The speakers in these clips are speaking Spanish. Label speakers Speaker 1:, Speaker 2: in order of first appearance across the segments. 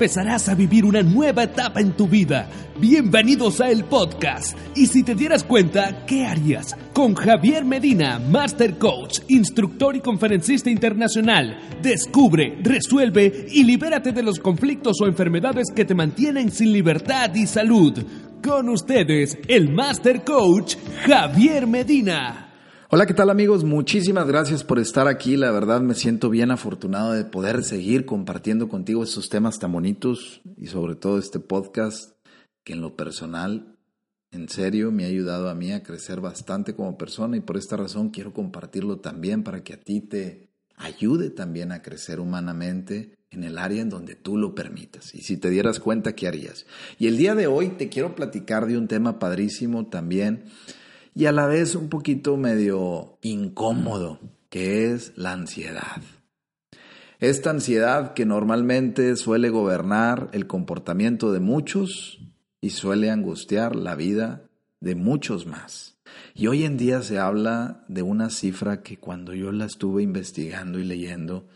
Speaker 1: empezarás a vivir una nueva etapa en tu vida. Bienvenidos a el podcast. Y si te dieras cuenta, ¿qué harías? Con Javier Medina, Master Coach, instructor y conferencista internacional. Descubre, resuelve y libérate de los conflictos o enfermedades que te mantienen sin libertad y salud. Con ustedes, el Master Coach Javier Medina.
Speaker 2: Hola, ¿qué tal amigos? Muchísimas gracias por estar aquí. La verdad me siento bien afortunado de poder seguir compartiendo contigo estos temas tan bonitos y sobre todo este podcast que en lo personal, en serio, me ha ayudado a mí a crecer bastante como persona y por esta razón quiero compartirlo también para que a ti te ayude también a crecer humanamente en el área en donde tú lo permitas. Y si te dieras cuenta, ¿qué harías? Y el día de hoy te quiero platicar de un tema padrísimo también y a la vez un poquito medio incómodo, que es la ansiedad. Esta ansiedad que normalmente suele gobernar el comportamiento de muchos y suele angustiar la vida de muchos más. Y hoy en día se habla de una cifra que cuando yo la estuve investigando y leyendo,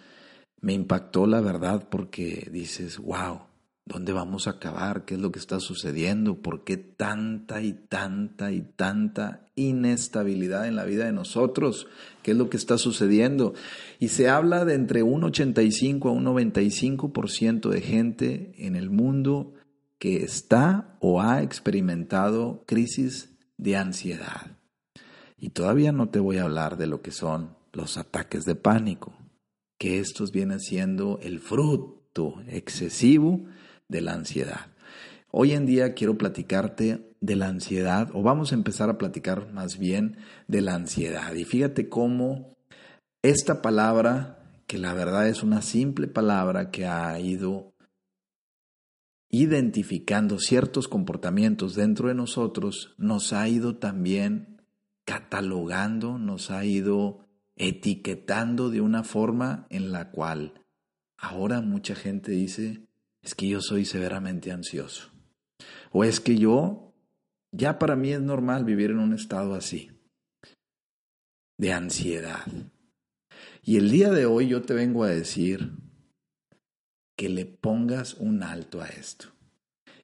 Speaker 2: me impactó la verdad porque dices, wow, ¿Dónde vamos a acabar? ¿Qué es lo que está sucediendo? ¿Por qué tanta y tanta y tanta inestabilidad en la vida de nosotros? ¿Qué es lo que está sucediendo? Y se habla de entre un 85 a un 95% de gente en el mundo que está o ha experimentado crisis de ansiedad. Y todavía no te voy a hablar de lo que son los ataques de pánico, que estos vienen siendo el fruto excesivo de la ansiedad. Hoy en día quiero platicarte de la ansiedad, o vamos a empezar a platicar más bien de la ansiedad. Y fíjate cómo esta palabra, que la verdad es una simple palabra que ha ido identificando ciertos comportamientos dentro de nosotros, nos ha ido también catalogando, nos ha ido etiquetando de una forma en la cual ahora mucha gente dice, es que yo soy severamente ansioso. O es que yo, ya para mí es normal vivir en un estado así, de ansiedad. Y el día de hoy yo te vengo a decir que le pongas un alto a esto.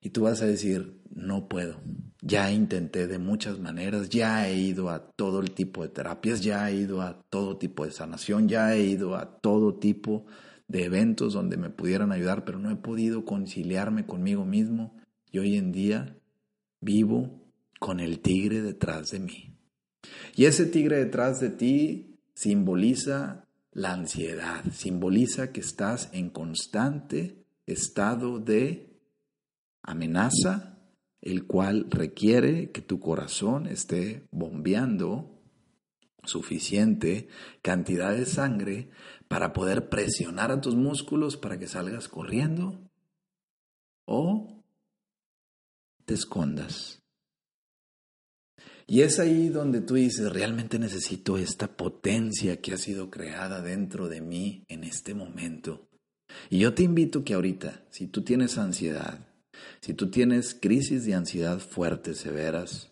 Speaker 2: Y tú vas a decir, no puedo. Ya intenté de muchas maneras, ya he ido a todo el tipo de terapias, ya he ido a todo tipo de sanación, ya he ido a todo tipo de de eventos donde me pudieran ayudar, pero no he podido conciliarme conmigo mismo y hoy en día vivo con el tigre detrás de mí. Y ese tigre detrás de ti simboliza la ansiedad, simboliza que estás en constante estado de amenaza, el cual requiere que tu corazón esté bombeando suficiente cantidad de sangre para poder presionar a tus músculos para que salgas corriendo o te escondas. Y es ahí donde tú dices, realmente necesito esta potencia que ha sido creada dentro de mí en este momento. Y yo te invito que ahorita, si tú tienes ansiedad, si tú tienes crisis de ansiedad fuertes, severas,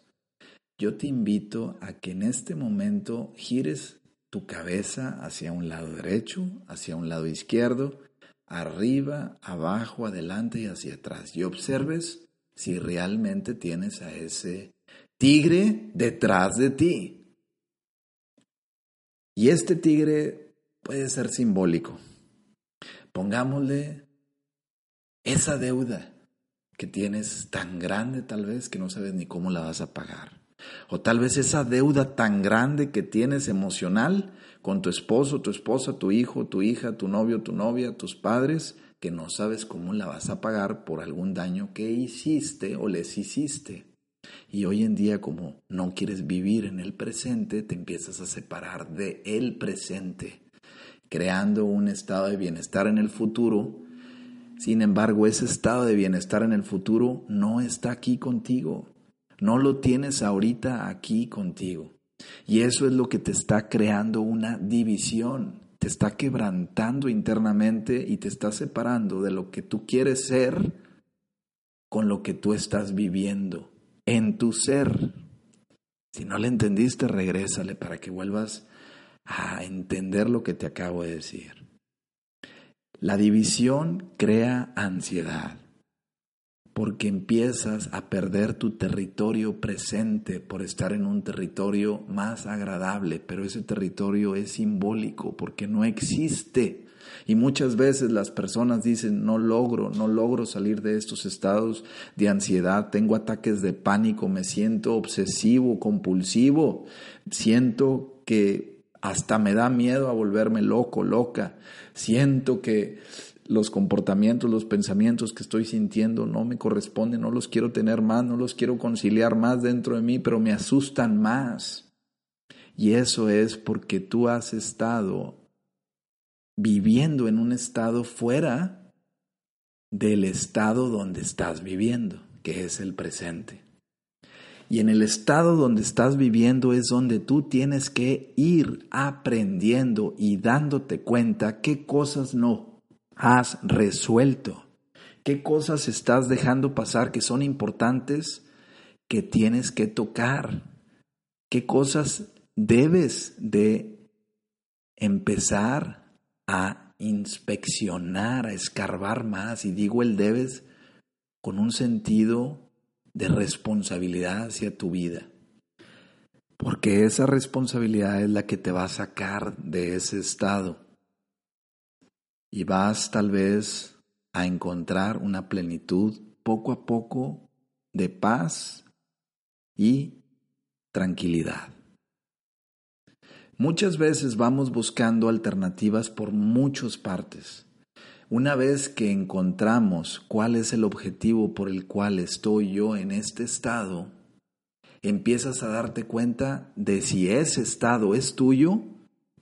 Speaker 2: yo te invito a que en este momento gires tu cabeza hacia un lado derecho, hacia un lado izquierdo, arriba, abajo, adelante y hacia atrás. Y observes si realmente tienes a ese tigre detrás de ti. Y este tigre puede ser simbólico. Pongámosle esa deuda que tienes tan grande tal vez que no sabes ni cómo la vas a pagar. O tal vez esa deuda tan grande que tienes emocional con tu esposo, tu esposa, tu hijo, tu hija, tu novio, tu novia, tus padres, que no sabes cómo la vas a pagar por algún daño que hiciste o les hiciste. Y hoy en día como no quieres vivir en el presente, te empiezas a separar de el presente, creando un estado de bienestar en el futuro. Sin embargo, ese estado de bienestar en el futuro no está aquí contigo. No lo tienes ahorita aquí contigo. Y eso es lo que te está creando una división, te está quebrantando internamente y te está separando de lo que tú quieres ser con lo que tú estás viviendo en tu ser. Si no le entendiste, regrésale para que vuelvas a entender lo que te acabo de decir. La división crea ansiedad porque empiezas a perder tu territorio presente por estar en un territorio más agradable, pero ese territorio es simbólico porque no existe. Y muchas veces las personas dicen, no logro, no logro salir de estos estados de ansiedad, tengo ataques de pánico, me siento obsesivo, compulsivo, siento que hasta me da miedo a volverme loco, loca, siento que los comportamientos, los pensamientos que estoy sintiendo no me corresponden, no los quiero tener más, no los quiero conciliar más dentro de mí, pero me asustan más. Y eso es porque tú has estado viviendo en un estado fuera del estado donde estás viviendo, que es el presente. Y en el estado donde estás viviendo es donde tú tienes que ir aprendiendo y dándote cuenta qué cosas no has resuelto? ¿Qué cosas estás dejando pasar que son importantes que tienes que tocar? ¿Qué cosas debes de empezar a inspeccionar, a escarbar más? Y digo el debes con un sentido de responsabilidad hacia tu vida. Porque esa responsabilidad es la que te va a sacar de ese estado y vas tal vez a encontrar una plenitud poco a poco de paz y tranquilidad. Muchas veces vamos buscando alternativas por muchas partes. Una vez que encontramos cuál es el objetivo por el cual estoy yo en este estado, empiezas a darte cuenta de si ese estado es tuyo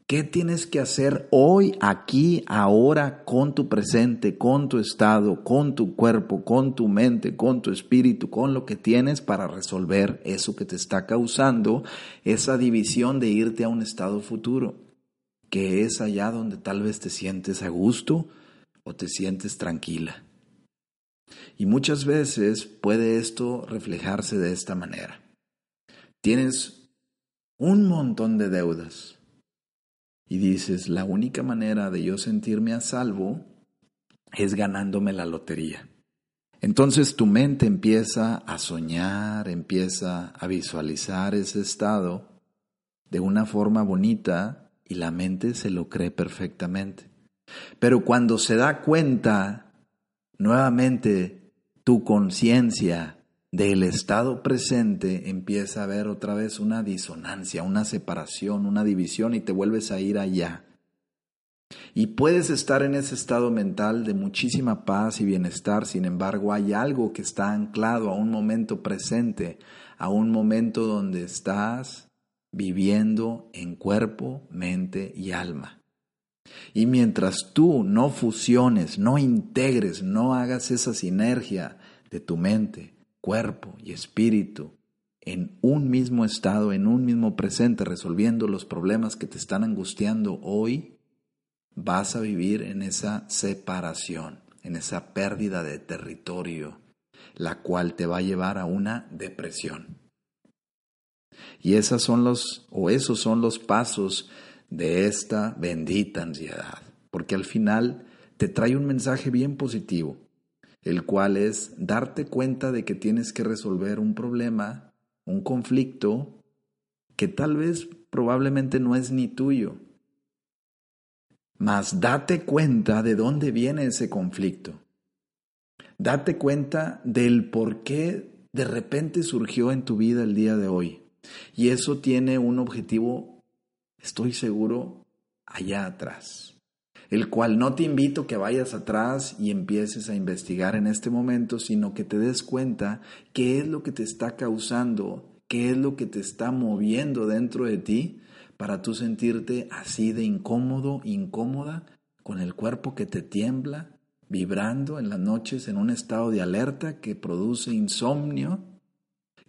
Speaker 2: ¿Qué tienes que hacer hoy, aquí, ahora, con tu presente, con tu estado, con tu cuerpo, con tu mente, con tu espíritu, con lo que tienes para resolver eso que te está causando esa división de irte a un estado futuro, que es allá donde tal vez te sientes a gusto o te sientes tranquila? Y muchas veces puede esto reflejarse de esta manera. Tienes un montón de deudas y dices, la única manera de yo sentirme a salvo es ganándome la lotería. Entonces tu mente empieza a soñar, empieza a visualizar ese estado de una forma bonita y la mente se lo cree perfectamente. Pero cuando se da cuenta, nuevamente tu conciencia del estado presente empieza a haber otra vez una disonancia, una separación, una división y te vuelves a ir allá. Y puedes estar en ese estado mental de muchísima paz y bienestar, sin embargo hay algo que está anclado a un momento presente, a un momento donde estás viviendo en cuerpo, mente y alma. Y mientras tú no fusiones, no integres, no hagas esa sinergia de tu mente, cuerpo y espíritu en un mismo estado, en un mismo presente, resolviendo los problemas que te están angustiando hoy, vas a vivir en esa separación, en esa pérdida de territorio, la cual te va a llevar a una depresión. Y esas son los o esos son los pasos de esta bendita ansiedad, porque al final te trae un mensaje bien positivo el cual es darte cuenta de que tienes que resolver un problema, un conflicto, que tal vez probablemente no es ni tuyo. Mas date cuenta de dónde viene ese conflicto. Date cuenta del por qué de repente surgió en tu vida el día de hoy. Y eso tiene un objetivo, estoy seguro, allá atrás el cual no te invito que vayas atrás y empieces a investigar en este momento, sino que te des cuenta qué es lo que te está causando, qué es lo que te está moviendo dentro de ti para tú sentirte así de incómodo, incómoda, con el cuerpo que te tiembla, vibrando en las noches en un estado de alerta que produce insomnio,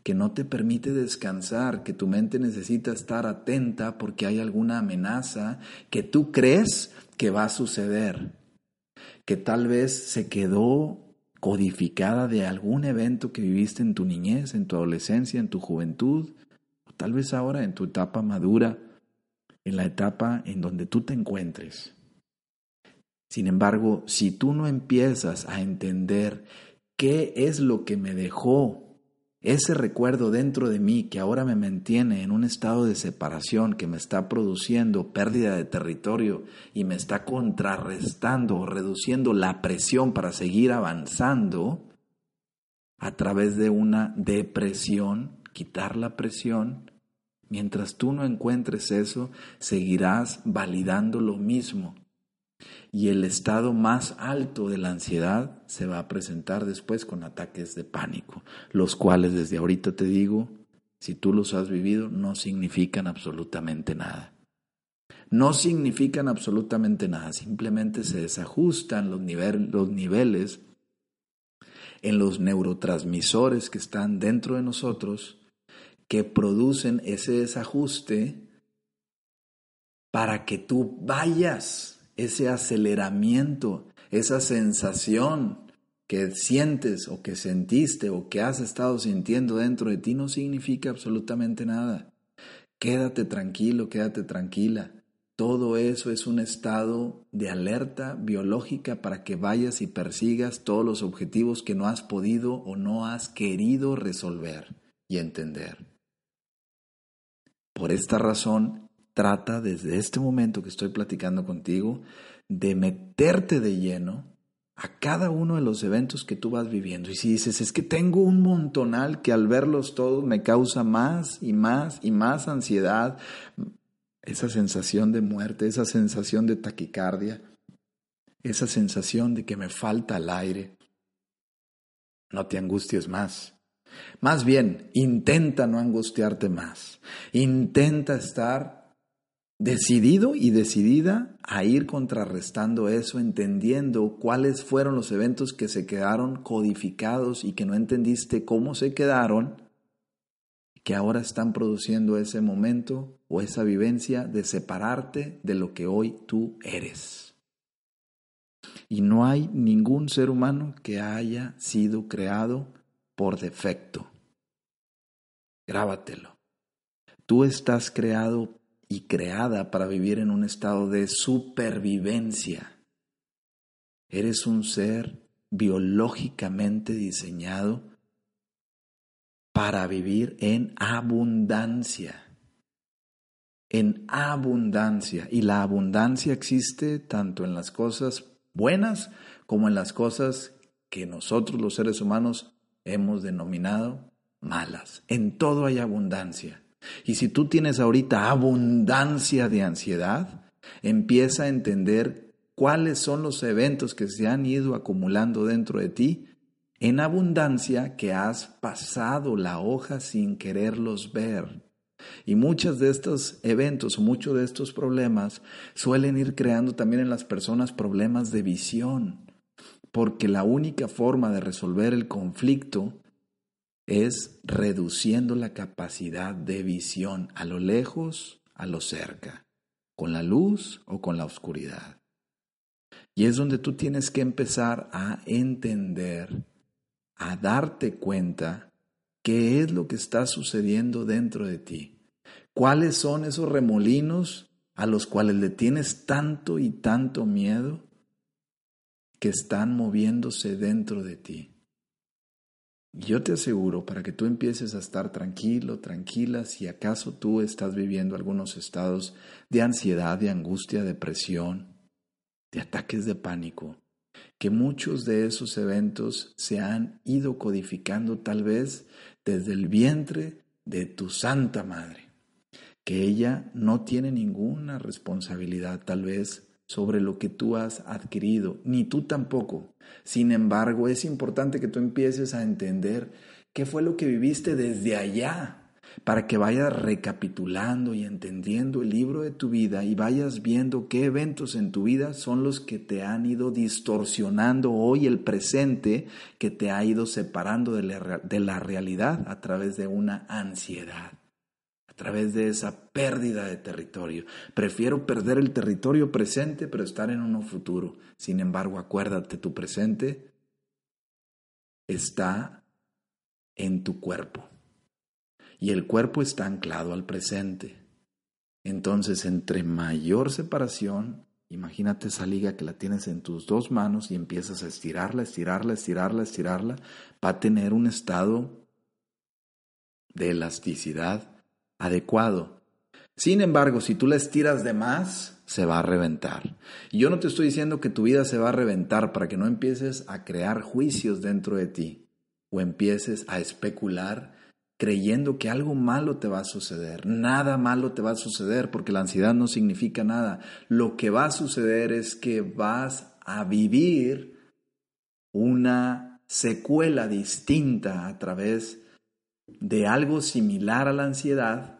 Speaker 2: que no te permite descansar, que tu mente necesita estar atenta porque hay alguna amenaza que tú crees que va a suceder, que tal vez se quedó codificada de algún evento que viviste en tu niñez, en tu adolescencia, en tu juventud, o tal vez ahora en tu etapa madura, en la etapa en donde tú te encuentres. Sin embargo, si tú no empiezas a entender qué es lo que me dejó ese recuerdo dentro de mí que ahora me mantiene en un estado de separación, que me está produciendo pérdida de territorio y me está contrarrestando o reduciendo la presión para seguir avanzando a través de una depresión, quitar la presión, mientras tú no encuentres eso, seguirás validando lo mismo y el estado más alto de la ansiedad se va a presentar después con ataques de pánico, los cuales desde ahorita te digo, si tú los has vivido, no significan absolutamente nada. No significan absolutamente nada, simplemente se desajustan los, los niveles en los neurotransmisores que están dentro de nosotros que producen ese desajuste para que tú vayas ese aceleramiento, esa sensación que sientes o que sentiste o que has estado sintiendo dentro de ti no significa absolutamente nada. Quédate tranquilo, quédate tranquila. Todo eso es un estado de alerta biológica para que vayas y persigas todos los objetivos que no has podido o no has querido resolver y entender. Por esta razón, trata desde este momento que estoy platicando contigo de meterte de lleno a cada uno de los eventos que tú vas viviendo. Y si dices, es que tengo un montonal que al verlos todos me causa más y más y más ansiedad, esa sensación de muerte, esa sensación de taquicardia, esa sensación de que me falta el aire, no te angusties más. Más bien, intenta no angustiarte más. Intenta estar decidido y decidida a ir contrarrestando eso, entendiendo cuáles fueron los eventos que se quedaron codificados y que no entendiste cómo se quedaron, que ahora están produciendo ese momento o esa vivencia de separarte de lo que hoy tú eres. Y no hay ningún ser humano que haya sido creado por defecto. Grábatelo. Tú estás creado y creada para vivir en un estado de supervivencia. Eres un ser biológicamente diseñado para vivir en abundancia. En abundancia. Y la abundancia existe tanto en las cosas buenas como en las cosas que nosotros los seres humanos hemos denominado malas. En todo hay abundancia. Y si tú tienes ahorita abundancia de ansiedad, empieza a entender cuáles son los eventos que se han ido acumulando dentro de ti en abundancia que has pasado la hoja sin quererlos ver. Y muchos de estos eventos, muchos de estos problemas suelen ir creando también en las personas problemas de visión, porque la única forma de resolver el conflicto es reduciendo la capacidad de visión a lo lejos, a lo cerca, con la luz o con la oscuridad. Y es donde tú tienes que empezar a entender, a darte cuenta qué es lo que está sucediendo dentro de ti. ¿Cuáles son esos remolinos a los cuales le tienes tanto y tanto miedo que están moviéndose dentro de ti? Yo te aseguro, para que tú empieces a estar tranquilo, tranquila, si acaso tú estás viviendo algunos estados de ansiedad, de angustia, depresión, de ataques de pánico, que muchos de esos eventos se han ido codificando tal vez desde el vientre de tu Santa Madre, que ella no tiene ninguna responsabilidad tal vez sobre lo que tú has adquirido, ni tú tampoco. Sin embargo, es importante que tú empieces a entender qué fue lo que viviste desde allá, para que vayas recapitulando y entendiendo el libro de tu vida y vayas viendo qué eventos en tu vida son los que te han ido distorsionando hoy el presente, que te ha ido separando de la, de la realidad a través de una ansiedad través de esa pérdida de territorio. Prefiero perder el territorio presente, pero estar en uno futuro. Sin embargo, acuérdate, tu presente está en tu cuerpo. Y el cuerpo está anclado al presente. Entonces, entre mayor separación, Imagínate esa liga que la tienes en tus dos manos y empiezas a estirarla, estirarla, estirarla, estirarla. Va a tener un estado de elasticidad adecuado. Sin embargo, si tú la estiras de más, se va a reventar. Y yo no te estoy diciendo que tu vida se va a reventar para que no empieces a crear juicios dentro de ti o empieces a especular creyendo que algo malo te va a suceder. Nada malo te va a suceder porque la ansiedad no significa nada. Lo que va a suceder es que vas a vivir una secuela distinta a través de algo similar a la ansiedad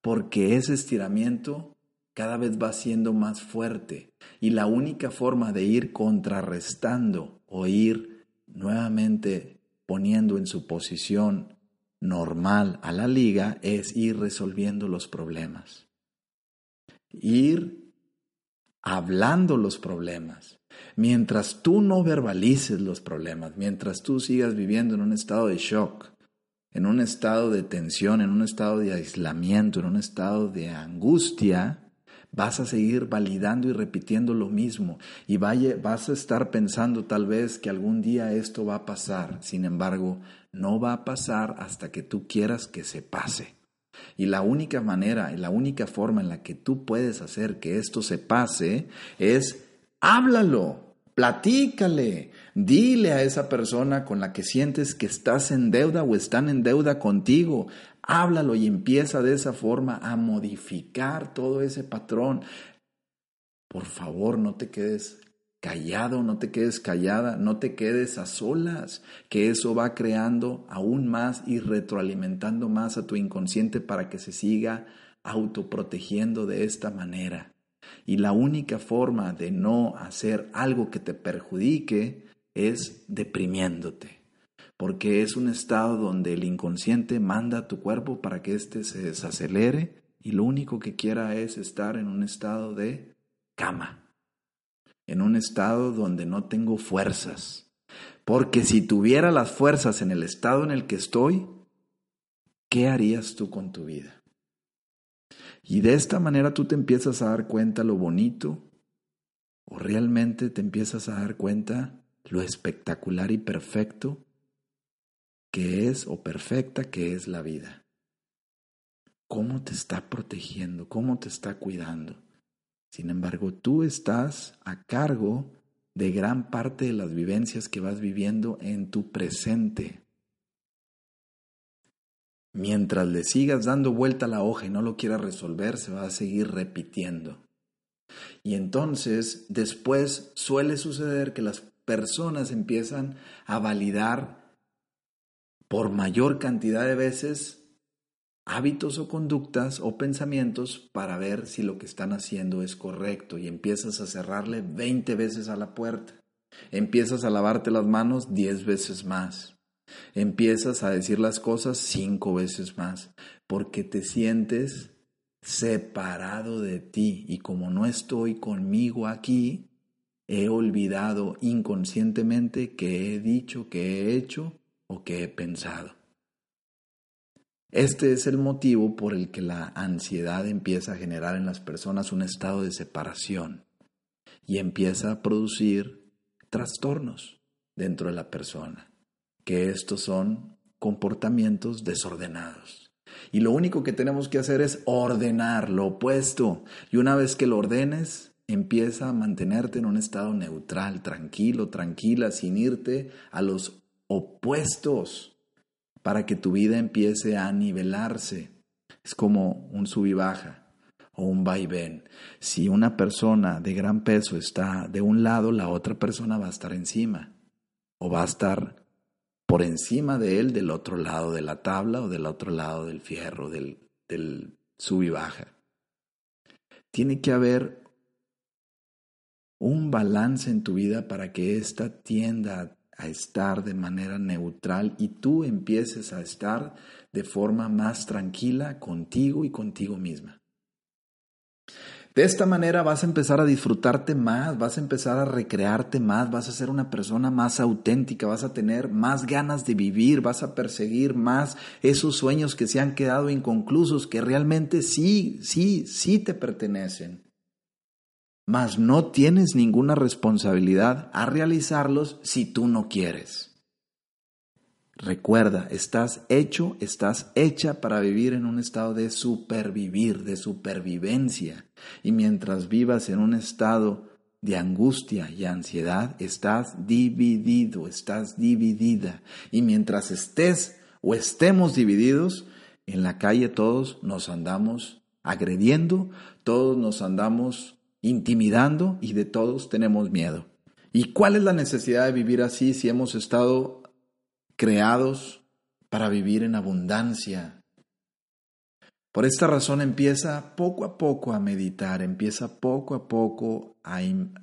Speaker 2: porque ese estiramiento cada vez va siendo más fuerte y la única forma de ir contrarrestando o ir nuevamente poniendo en su posición normal a la liga es ir resolviendo los problemas. Ir hablando los problemas. Mientras tú no verbalices los problemas, mientras tú sigas viviendo en un estado de shock, en un estado de tensión, en un estado de aislamiento, en un estado de angustia, vas a seguir validando y repitiendo lo mismo y vas a estar pensando tal vez que algún día esto va a pasar. Sin embargo, no va a pasar hasta que tú quieras que se pase. Y la única manera y la única forma en la que tú puedes hacer que esto se pase es háblalo, platícale, dile a esa persona con la que sientes que estás en deuda o están en deuda contigo, háblalo y empieza de esa forma a modificar todo ese patrón. Por favor, no te quedes callado, no te quedes callada, no te quedes a solas, que eso va creando aún más y retroalimentando más a tu inconsciente para que se siga autoprotegiendo de esta manera. Y la única forma de no hacer algo que te perjudique es deprimiéndote, porque es un estado donde el inconsciente manda a tu cuerpo para que éste se desacelere y lo único que quiera es estar en un estado de cama en un estado donde no tengo fuerzas. Porque si tuviera las fuerzas en el estado en el que estoy, ¿qué harías tú con tu vida? Y de esta manera tú te empiezas a dar cuenta lo bonito o realmente te empiezas a dar cuenta lo espectacular y perfecto que es o perfecta que es la vida. ¿Cómo te está protegiendo? ¿Cómo te está cuidando? Sin embargo, tú estás a cargo de gran parte de las vivencias que vas viviendo en tu presente. Mientras le sigas dando vuelta a la hoja y no lo quieras resolver, se va a seguir repitiendo. Y entonces, después suele suceder que las personas empiezan a validar por mayor cantidad de veces hábitos o conductas o pensamientos para ver si lo que están haciendo es correcto y empiezas a cerrarle 20 veces a la puerta. Empiezas a lavarte las manos 10 veces más. Empiezas a decir las cosas 5 veces más porque te sientes separado de ti y como no estoy conmigo aquí, he olvidado inconscientemente que he dicho, que he hecho o que he pensado. Este es el motivo por el que la ansiedad empieza a generar en las personas un estado de separación y empieza a producir trastornos dentro de la persona, que estos son comportamientos desordenados. Y lo único que tenemos que hacer es ordenar lo opuesto. Y una vez que lo ordenes, empieza a mantenerte en un estado neutral, tranquilo, tranquila, sin irte a los opuestos para que tu vida empiece a nivelarse. Es como un sub y baja o un vaivén. Si una persona de gran peso está de un lado, la otra persona va a estar encima o va a estar por encima de él del otro lado de la tabla o del otro lado del fierro, del, del sub y baja. Tiene que haber un balance en tu vida para que ésta tienda a estar de manera neutral y tú empieces a estar de forma más tranquila contigo y contigo misma. De esta manera vas a empezar a disfrutarte más, vas a empezar a recrearte más, vas a ser una persona más auténtica, vas a tener más ganas de vivir, vas a perseguir más esos sueños que se han quedado inconclusos, que realmente sí, sí, sí te pertenecen. mas no tienes ninguna responsabilidad a realizarlos si tú no quieres. Recuerda, estás hecho, estás hecha para vivir en un estado de supervivir, de supervivencia. Y mientras vivas en un estado de angustia y ansiedad, estás dividido, estás dividida. Y mientras estés o estemos divididos, en la calle todos nos andamos agrediendo, todos nos andamos intimidando y de todos tenemos miedo. ¿Y cuál es la necesidad de vivir así si hemos estado creados para vivir en abundancia. Por esta razón empieza poco a poco a meditar, empieza poco a poco a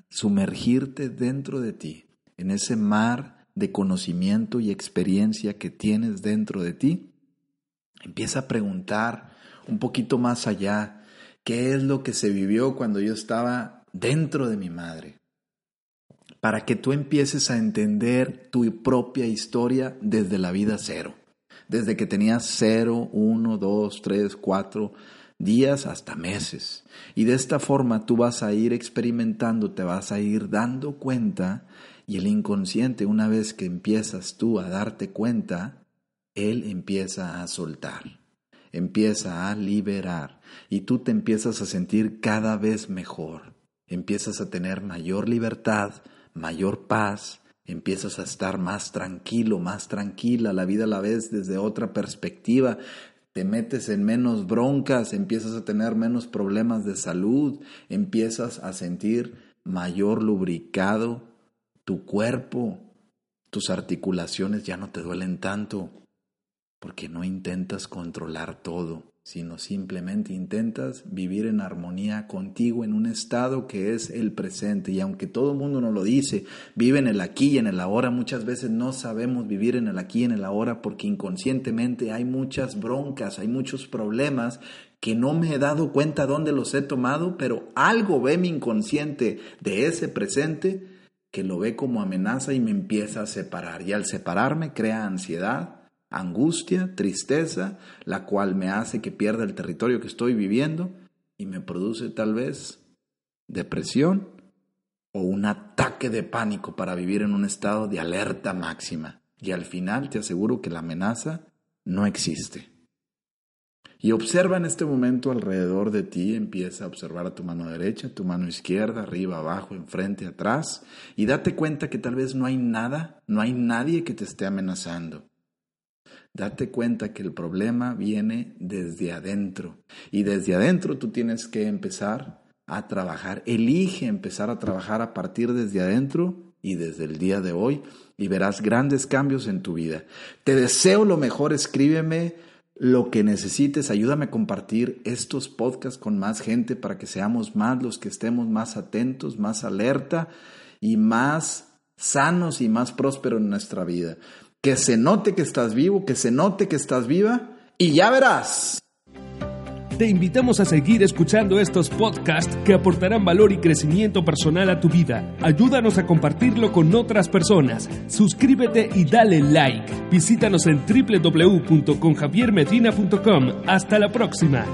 Speaker 2: sumergirte dentro de ti, en ese mar de conocimiento y experiencia que tienes dentro de ti. Empieza a preguntar un poquito más allá, ¿qué es lo que se vivió cuando yo estaba dentro de mi madre? para que tú empieces a entender tu propia historia desde la vida cero, desde que tenías cero, uno, dos, tres, cuatro días hasta meses. Y de esta forma tú vas a ir experimentando, te vas a ir dando cuenta y el inconsciente, una vez que empiezas tú a darte cuenta, él empieza a soltar, empieza a liberar y tú te empiezas a sentir cada vez mejor, empiezas a tener mayor libertad, mayor paz, empiezas a estar más tranquilo, más tranquila, la vida la ves desde otra perspectiva, te metes en menos broncas, empiezas a tener menos problemas de salud, empiezas a sentir mayor lubricado tu cuerpo, tus articulaciones ya no te duelen tanto, porque no intentas controlar todo sino simplemente intentas vivir en armonía contigo en un estado que es el presente. Y aunque todo el mundo nos lo dice, vive en el aquí y en el ahora, muchas veces no sabemos vivir en el aquí y en el ahora porque inconscientemente hay muchas broncas, hay muchos problemas que no me he dado cuenta dónde los he tomado, pero algo ve mi inconsciente de ese presente que lo ve como amenaza y me empieza a separar. Y al separarme crea ansiedad, angustia, tristeza, la cual me hace que pierda el territorio que estoy viviendo y me produce tal vez depresión o un ataque de pánico para vivir en un estado de alerta máxima. Y al final te aseguro que la amenaza no existe. Y observa en este momento alrededor de ti, empieza a observar a tu mano derecha, tu mano izquierda, arriba, abajo, enfrente, atrás, y date cuenta que tal vez no hay nada, no hay nadie que te esté amenazando. Date cuenta que el problema viene desde adentro y desde adentro tú tienes que empezar a trabajar. Elige empezar a trabajar a partir desde adentro y desde el día de hoy y verás grandes cambios en tu vida. Te deseo lo mejor, escríbeme lo que necesites, ayúdame a compartir estos podcasts con más gente para que seamos más los que estemos más atentos, más alerta y más sanos y más prósperos en nuestra vida que se note que estás vivo, que se note que estás viva y ya verás.
Speaker 1: Te invitamos a seguir escuchando estos podcasts que aportarán valor y crecimiento personal a tu vida. Ayúdanos a compartirlo con otras personas. Suscríbete y dale like. Visítanos en www.conjaviermedina.com. Hasta la próxima.